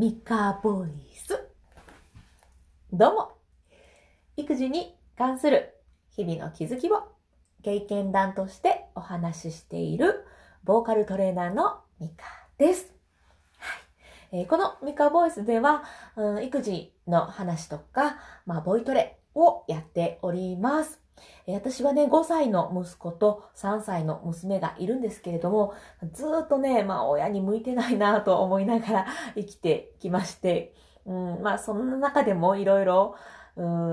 ミカボイス。どうも。育児に関する日々の気づきを経験談としてお話ししているボーカルトレーナーのミカです。はいえー、このミカボイスでは、うん、育児の話とか、まあ、ボイトレをやっております。私はね、5歳の息子と3歳の娘がいるんですけれども、ずっとね、まあ親に向いてないなと思いながら 生きてきまして、うん、まあそんな中でもいろいろ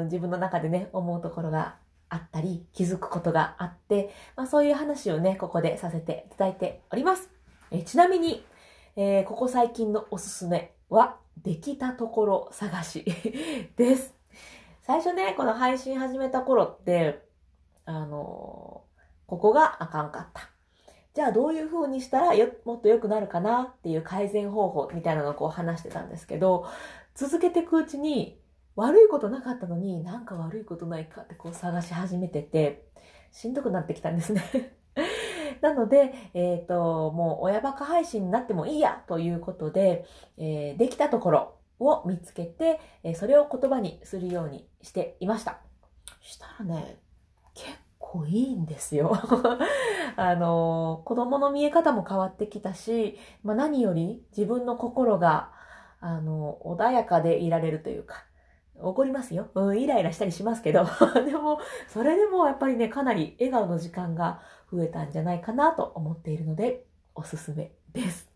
自分の中でね、思うところがあったり、気づくことがあって、まあそういう話をね、ここでさせていただいております。えちなみに、えー、ここ最近のおすすめは、できたところ探し です。最初ね、この配信始めた頃って、あのここがあかんかった。じゃあどういう風にしたらよもっと良くなるかなっていう改善方法みたいなのをこう話してたんですけど、続けていくうちに悪いことなかったのになんか悪いことないかってこう探し始めてて、しんどくなってきたんですね なので、えっ、ー、と、もう親バカ配信になってもいいやということで、えー、できたところを見つけて、え、それを言葉にするようにしていました。したらね、結構いいんですよ。あの、子供の見え方も変わってきたし、まあ、何より自分の心が、あの、穏やかでいられるというか、怒りますよ。うん、イライラしたりしますけど。でも、それでもやっぱりね、かなり笑顔の時間が増えたんじゃないかなと思っているので、おすすめです。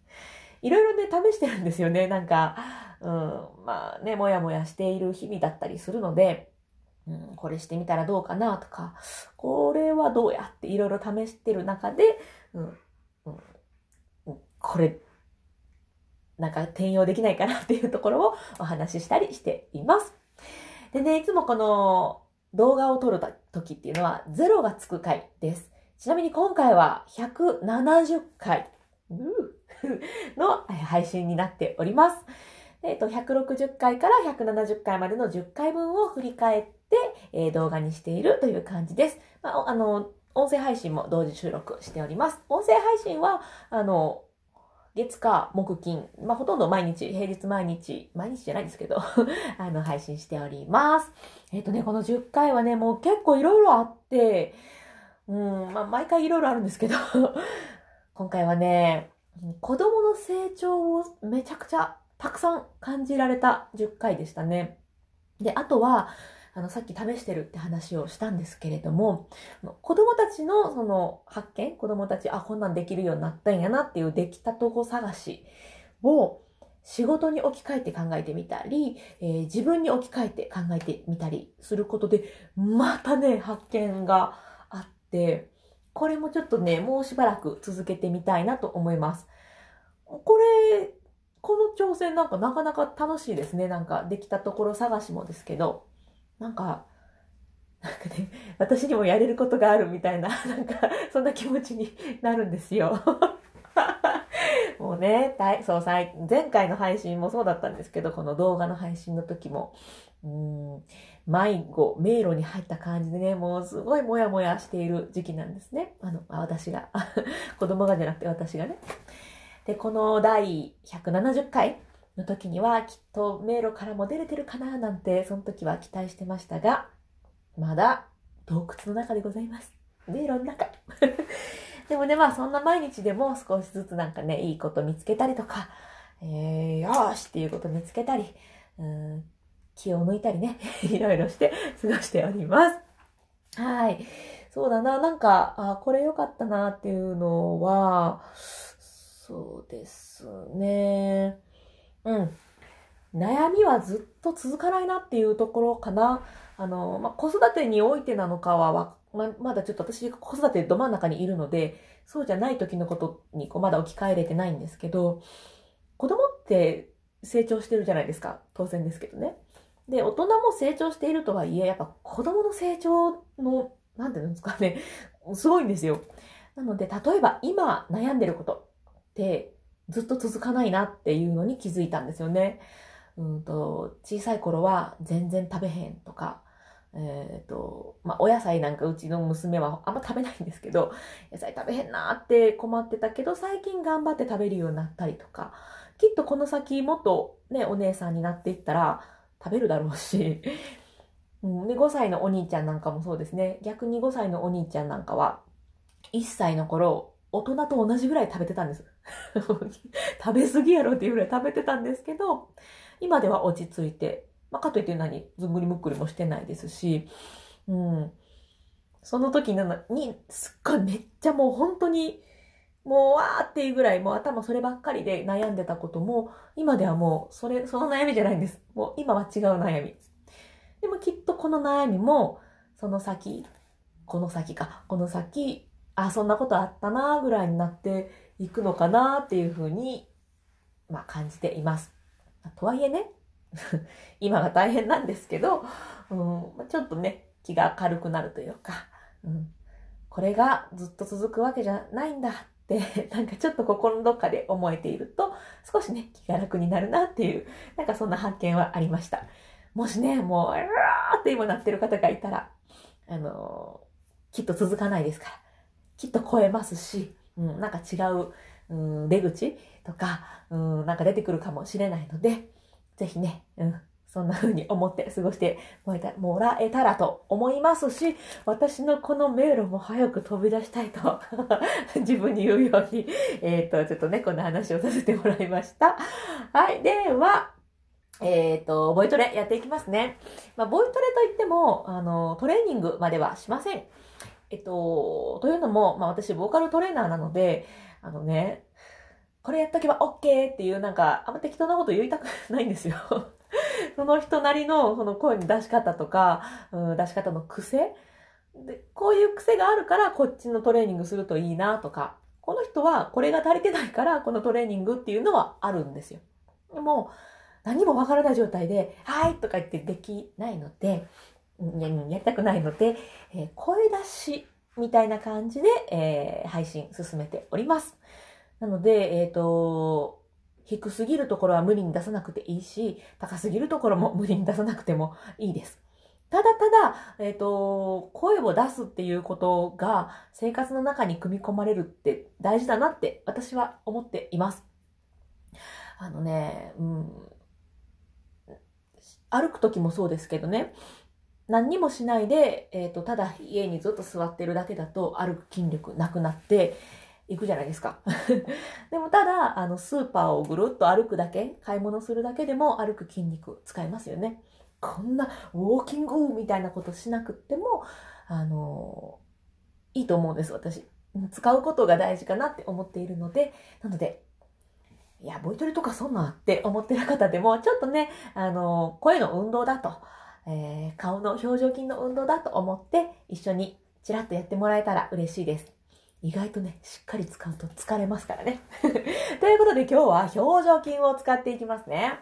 いろいろね、試してるんですよね。なんか、うん、まあね、もやもやしている日々だったりするので、うん、これしてみたらどうかなとか、これはどうやっていろいろ試してる中で、うんうん、これ、なんか転用できないかなっていうところを お話ししたりしています。でね、いつもこの動画を撮る時っていうのは0がつく回です。ちなみに今回は170回 の配信になっております。えっ、と、160回から170回までの10回分を振り返って、えー、動画にしているという感じです。まあ、あの、音声配信も同時収録しております。音声配信は、あの、月火木金、まあ、ほとんど毎日、平日毎日、毎日じゃないですけど あの、配信しております。えっ、ー、とね、この10回はね、もう結構いろいろあって、うん、まあ、毎回いろいろあるんですけど 今回はね、子供の成長をめちゃくちゃたくさん感じられた10回でしたね。で、あとは、あの、さっき試してるって話をしたんですけれども、子供たちのその発見、子供たち、あ、こんなんできるようになったんやなっていうできたとこ探しを仕事に置き換えて考えてみたり、えー、自分に置き換えて考えてみたりすることで、またね、発見があって、これもちょっとね、もうしばらく続けてみたいなと思います。これ、この挑戦なんかなかなか楽しいですね。なんかできたところ探しもですけど、なんか、なんかね、私にもやれることがあるみたいな、なんか、そんな気持ちになるんですよ。もうね、そう、前回の配信もそうだったんですけど、この動画の配信の時も、うん、迷子、迷路に入った感じでね、もうすごいモヤモヤしている時期なんですね。あの、私が。子供がじゃなくて私がね。で、この第170回の時にはきっと迷路からも出れてるかななんて、その時は期待してましたが、まだ洞窟の中でございます。迷路の中。でもね、まあそんな毎日でも少しずつなんかね、いいこと見つけたりとか、えー、よーしっていうこと見つけたり、うん気を抜いたりね、いろいろして過ごしております。はい。そうだな、なんか、あ、これ良かったなっていうのは、そうですね。うん。悩みはずっと続かないなっていうところかな。あの、まあ、子育てにおいてなのかはま、まだちょっと私子育てど真ん中にいるので、そうじゃない時のことにこうまだ置き換えれてないんですけど、子供って成長してるじゃないですか。当然ですけどね。で、大人も成長しているとはいえ、やっぱ子供の成長の、なんていうんですかね、すごいんですよ。なので、例えば今悩んでることってずっと続かないなっていうのに気づいたんですよね。うんと、小さい頃は全然食べへんとか、えっ、と、まあ、お野菜なんかうちの娘はあんま食べないんですけど、野菜食べへんなって困ってたけど、最近頑張って食べるようになったりとか、きっとこの先もっとね、お姉さんになっていったら食べるだろうし、うん、で、5歳のお兄ちゃんなんかもそうですね。逆に5歳のお兄ちゃんなんかは、1歳の頃、大人と同じぐらい食べてたんです。食べ過ぎやろっていうぐらい食べてたんですけど、今では落ち着いて、まあ、かといって何、ずんぐりむっくりもしてないですし、うん。その時なのに、すっごいめっちゃもう本当に、もうわーっていうぐらいもう頭そればっかりで悩んでたことも、今ではもうそれ、その悩みじゃないんです。もう今は違う悩み。でもきっとこの悩みも、その先、この先か、この先、あ、そんなことあったなぐらいになっていくのかなっていうふうに、まあ感じています。とはいえね、今が大変なんですけど、うん、ちょっとね、気が軽くなるというか、うん、これがずっと続くわけじゃないんだって、なんかちょっと心のどっかで思えていると、少しね、気が楽になるなっていう、なんかそんな発見はありました。もしね、もう、うわーって今なってる方がいたら、あのー、きっと続かないですから、きっと超えますし、うん、なんか違う、うん、出口とか、うん、なんか出てくるかもしれないので、ぜひね、うん、そんな風に思って過ごしてもらえたらと思いますし、私のこの迷路も早く飛び出したいと 自分に言うように、えっ、ー、と、ちょっとね、こんな話をさせてもらいました。はい。では、えっ、ー、と、ボイトレやっていきますね。まあ、ボイトレといっても、あの、トレーニングまではしません。えっと、というのも、まあ、私、ボーカルトレーナーなので、あのね、これやっとけば OK っていう、なんか、あんま適当なこと言いたくないんですよ。その人なりの、その声の出し方とか、うん、出し方の癖で、こういう癖があるから、こっちのトレーニングするといいなとか、この人はこれが足りてないから、このトレーニングっていうのはあるんですよ。でも、何もわからない状態で、はいとか言ってできないので、ややりたくないので、えー、声出しみたいな感じで、えー、配信進めております。なので、えっ、ー、と、低すぎるところは無理に出さなくていいし、高すぎるところも無理に出さなくてもいいです。ただただ、えっ、ー、と、声を出すっていうことが生活の中に組み込まれるって大事だなって私は思っています。あのね、うん、歩く時もそうですけどね、何にもしないで、えっ、ー、と、ただ家にずっと座ってるだけだと歩く筋力なくなっていくじゃないですか。でもただ、あの、スーパーをぐるっと歩くだけ、買い物するだけでも歩く筋肉使えますよね。こんなウォーキングみたいなことしなくっても、あの、いいと思うんです、私。使うことが大事かなって思っているので、なので、いや、ボイトレとかそんなって思ってる方でも、ちょっとね、あの、声の運動だと、えー、顔の表情筋の運動だと思って、一緒にちらっとやってもらえたら嬉しいです。意外とね、しっかり使うと疲れますからね。ということで今日は表情筋を使っていきますね。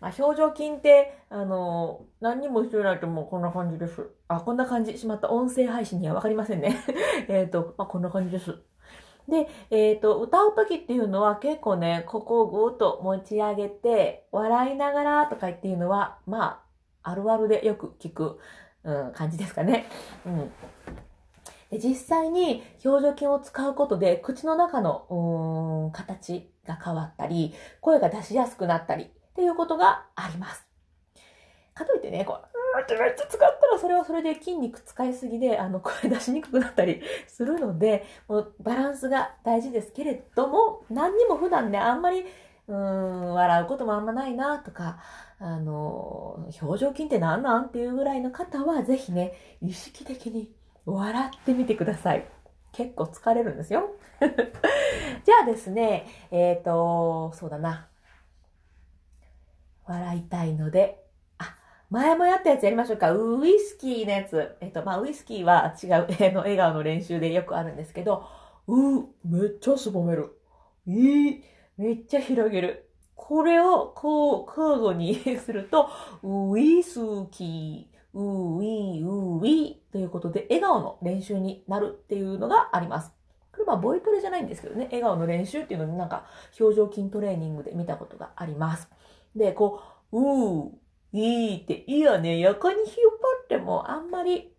まあ、表情筋って、あのー、何にもしてないともうこんな感じです。あ、こんな感じ。しまった音声配信にはわかりませんね。えっと、まあ、こんな感じです。で、えっ、ー、と、歌う時っていうのは結構ね、ここをぐーっと持ち上げて、笑いながらとかっていうのは、まあ、あるあるでよく聞く、うん、感じですかね。うん。で実際に表情筋を使うことで、口の中の、形が変わったり、声が出しやすくなったりっていうことがあります。かといってね、こう、ってめっちゃ使ったらそれはそれで筋肉使いすぎで、あの、声出しにくくなったり するので、もうバランスが大事ですけれども、何にも普段ね、あんまり、うん、笑うこともあんまないなとか、あの、表情筋って何なんっていうぐらいの方は、ぜひね、意識的に笑ってみてください。結構疲れるんですよ。じゃあですね、えっ、ー、と、そうだな。笑いたいので、あ前もやったやつやりましょうか。ウイスキーのやつ。えっと、まあ、ウイスキーは違う、あの、笑顔の練習でよくあるんですけど、うめっちゃすぼめる。いい、めっちゃ広げる。これを、こう、交互にすると、ウイスキー、ウィ、ウィということで、笑顔の練習になるっていうのがあります。これはボイトレじゃないんですけどね、笑顔の練習っていうのになんか、表情筋トレーニングで見たことがあります。で、こう、うー、いいって、いいよね、横に引っ張っってもあんまり、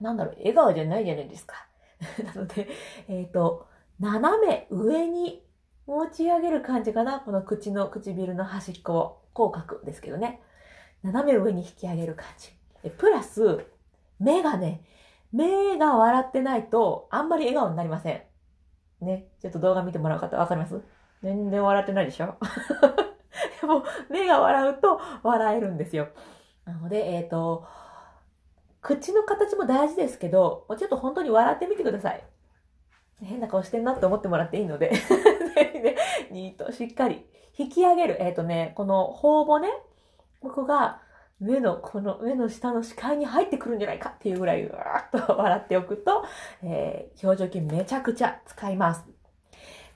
なんだろう、笑顔じゃないじゃないですか。なので、えっ、ー、と、斜め上に持ち上げる感じかな？この口の唇の端っこを。口角ですけどね。斜め上に引き上げる感じ。でプラス、目がね、目が笑ってないと、あんまり笑顔になりません。ね。ちょっと動画見てもらう方わかります？全然笑ってないでしょ？で も、目が笑うと笑えるんですよ。なので、えっ、ー、と、口の形も大事ですけど、ちょっと本当に笑ってみてください。変な顔してんなって思ってもらっていいのでね、ニート、しっかり引き上げる。えっ、ー、とね、この頬骨、ここが目の、この目の下の視界に入ってくるんじゃないかっていうぐらい、うわーっと笑っておくと、えー、表情筋めちゃくちゃ使います。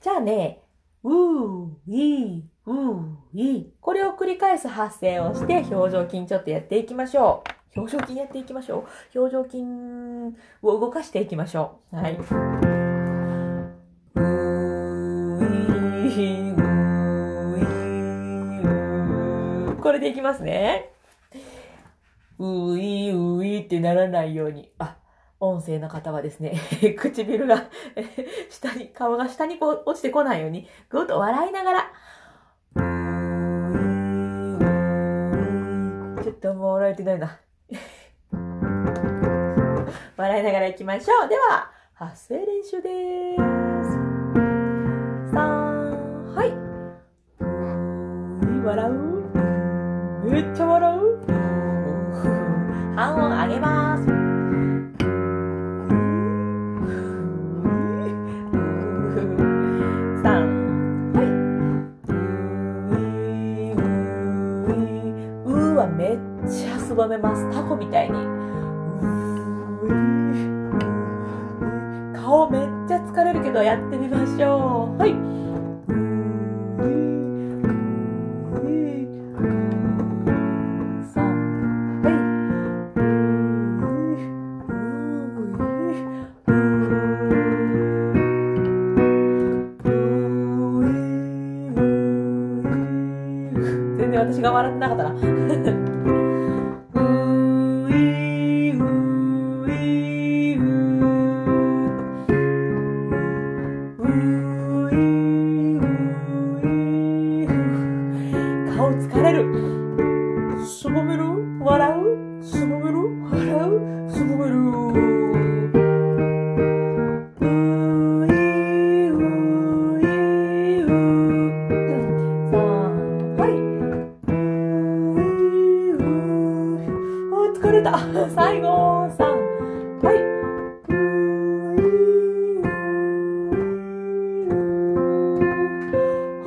じゃあね、うー、いー、うー、いー。これを繰り返す発声をして、表情筋ちょっとやっていきましょう。表情筋やっていきましょう。表情筋を動かしていきましょう。はい。これでいきますね。ういういってならないように。あ、音声の方はですね、唇が 下に、顔が下にこう落ちてこないように、ぐっと笑いながら、ちょっともう笑えてないな。笑いながら行きましょう。では、発声練習です。笑う？めっちゃ笑う？半音上げます。はめっちゃすぼめます。タコみたい。に。顔めっちゃ疲れるけどやってみましょう。はい。が笑ってなかったな。疲れた最後、さん、はい。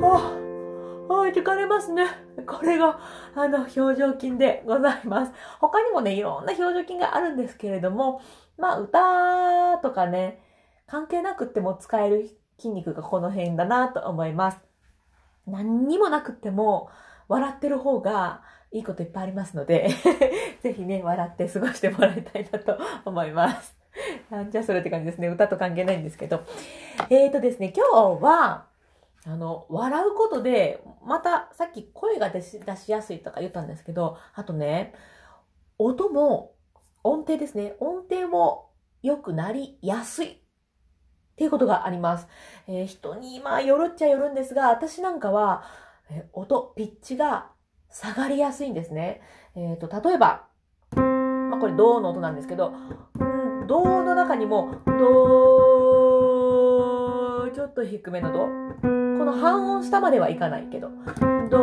はあ、はい、疲れますね。これが、あの、表情筋でございます。他にもね、いろんな表情筋があるんですけれども、まあ、歌とかね、関係なくっても使える筋肉がこの辺だなと思います。何にもなくっても、笑ってる方がいいこといっぱいありますので ぜひね、笑って過ごしてもらいたいなと思います。な んじゃそれって感じですね。歌と関係ないんですけど。えーとですね、今日は、あの、笑うことで、また、さっき声が出し出しやすいとか言ったんですけど、あとね、音も、音程ですね。音程も良くなりやすいっていうことがあります。えー、人に、まあ、よるっちゃよるんですが、私なんかは、え音、ピッチが下がりやすいんですね。えっ、ー、と、例えば、まあ、これ銅の音なんですけど、うん、銅の中にも、銅、ちょっと低めの銅。この半音下まではいかないけど、銅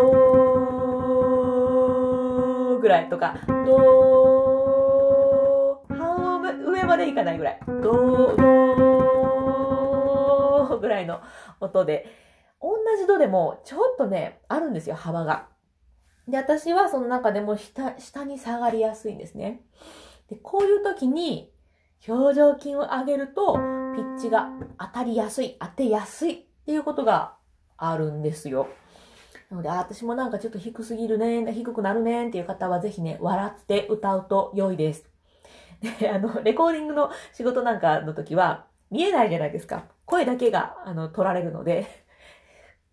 ぐらいとか、銅、半音上までいかないぐらい、銅、銅ぐらいの音で、同じ度でもちょっとね、あるんですよ、幅が。で、私はその中でも下、下に下がりやすいんですね。で、こういう時に表情筋を上げると、ピッチが当たりやすい、当てやすいっていうことがあるんですよ。なので、あ、私もなんかちょっと低すぎるね、低くなるねっていう方はぜひね、笑って歌うと良いです。で、あの、レコーディングの仕事なんかの時は、見えないじゃないですか。声だけが、あの、取られるので、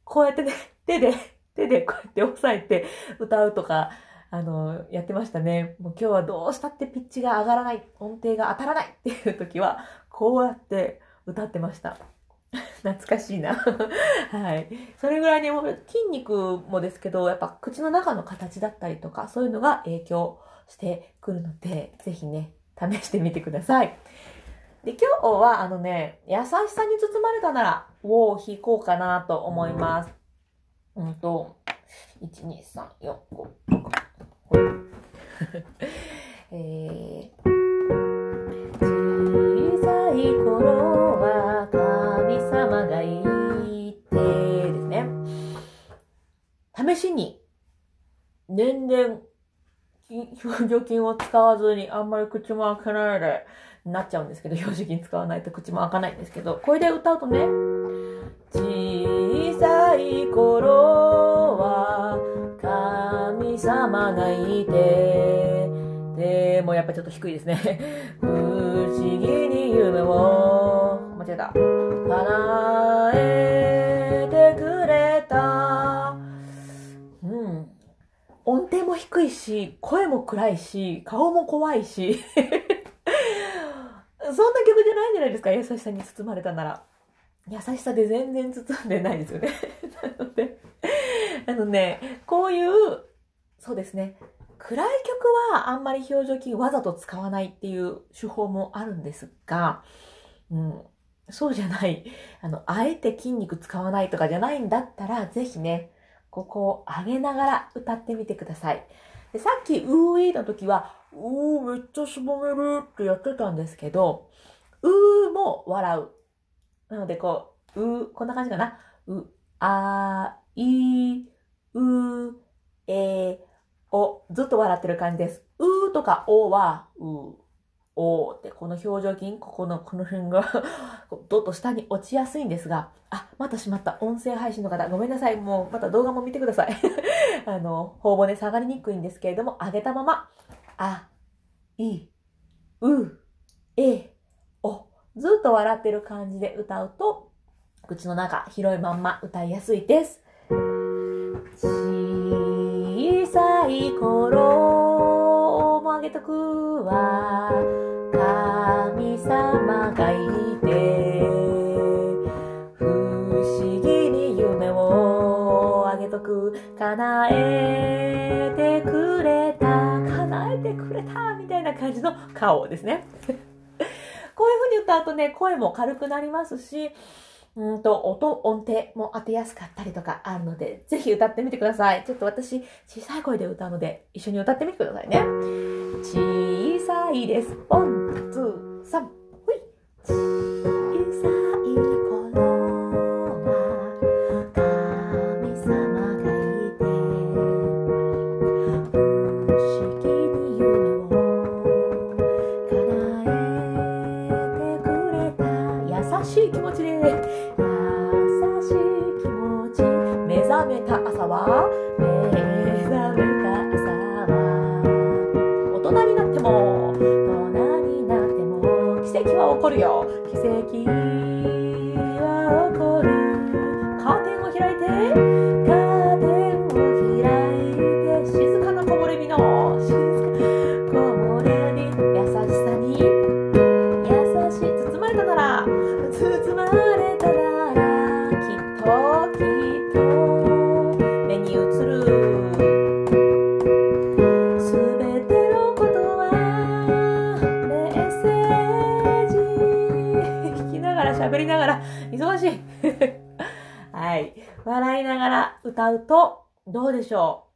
こうやってね、手で、手でこうやって押さえて歌うとかあの、やってましたね。もう今日はどうしたってピッチが上がらない、音程が当たらないっていう時は、こうやって歌ってました。懐かしいな。はい。それぐらいにも筋肉もですけど、やっぱ口の中の形だったりとか、そういうのが影響してくるので、ぜひね、試してみてください。で、今日はあのね、優しさに包まれたなら、を弾こうかなと思います。うんと、1、2、3、4、5、6、えー、小さい頃は神様がいてですね。試しに、年々、表情筋を使わずにあんまり口も開かないでなっちゃうんですけど、表情筋使わないと口も開かないんですけど、これで歌うとね、い頃は神様がいて、でもやっぱちょっと低いですね。不思議に夢を、間違えた。叶えてくれた。うん。音程も低いし、声も暗いし、顔も怖いし。そんな曲じゃないんじゃないですか優しさに包まれたなら。優しさで全然包んでないですよね。なので、あのね、こういう、そうですね、暗い曲はあんまり表情筋わざと使わないっていう手法もあるんですが、うん、そうじゃない、あの、あえて筋肉使わないとかじゃないんだったら、ぜひね、ここを上げながら歌ってみてください。でさっき、うーいの時は、うーめっちゃしぼめるってやってたんですけど、うーも笑う。なので、こう、う、こんな感じかな。う、あ、い、う、え、お、ずっと笑ってる感じです。うとかおは、う、おって、この表情筋、ここの、この辺が どっと下に落ちやすいんですが、あ、またしまった。音声配信の方、ごめんなさい。もう、また動画も見てください。あの、頬骨下がりにくいんですけれども、上げたまま、あ、い、う、え、ずっと笑ってる感じで歌うと、口の中広いまんま歌いやすいです。小さい頃もあげとくわ。神様がいて、不思議に夢をあげとく。叶えてくれた、叶えてくれた、みたいな感じの顔ですね。言った後ね、声も軽くなりますし、うんと、音、音程も当てやすかったりとかあるので、ぜひ歌ってみてください。ちょっと私、小さい声で歌うので、一緒に歌ってみてくださいね。小さいです。ワン、ツー、と、どうでしょう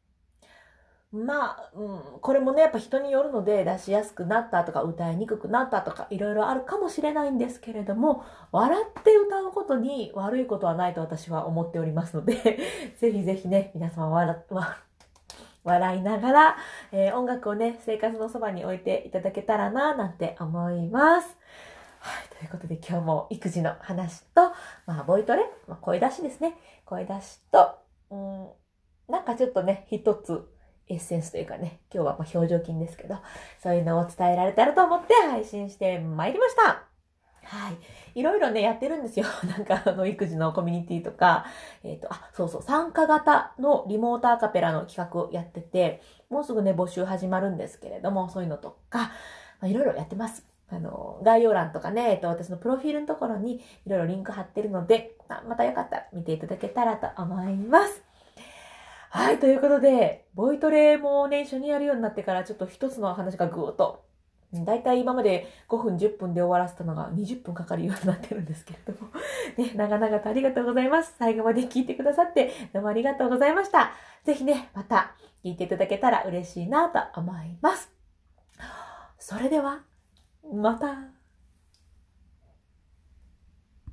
まあ、うん、これもね、やっぱ人によるので出しやすくなったとか歌いにくくなったとかいろいろあるかもしれないんですけれども、笑って歌うことに悪いことはないと私は思っておりますので、ぜひぜひね、皆様笑、笑いながら、えー、音楽をね、生活のそばに置いていただけたらな、なんて思います。はい。ということで今日も育児の話と、まあ、ボイトレ、まあ、声出しですね。声出しと、うん、なんかちょっとね、一つエッセンスというかね、今日はま表情筋ですけど、そういうのを伝えられたらと思って配信してまいりました。はい。いろいろね、やってるんですよ。なんか、あの、育児のコミュニティとか、えっ、と、あ、そうそう、参加型のリモートアカペラの企画をやってて、もうすぐね、募集始まるんですけれども、そういうのとか、まあ、いろいろやってます。あの、概要欄とかね、えっと、私のプロフィールのところにいろいろリンク貼ってるので、ままたよかったら見ていただけたらと思います。はい、ということで、ボイトレもね、一緒にやるようになってから、ちょっと一つの話がぐーっと、だいたい今まで5分、10分で終わらせたのが20分かかるようになってるんですけれども、ね、長々とありがとうございます。最後まで聞いてくださって、どうもありがとうございました。ぜひね、また聞いていただけたら嬉しいなと思います。それでは、また。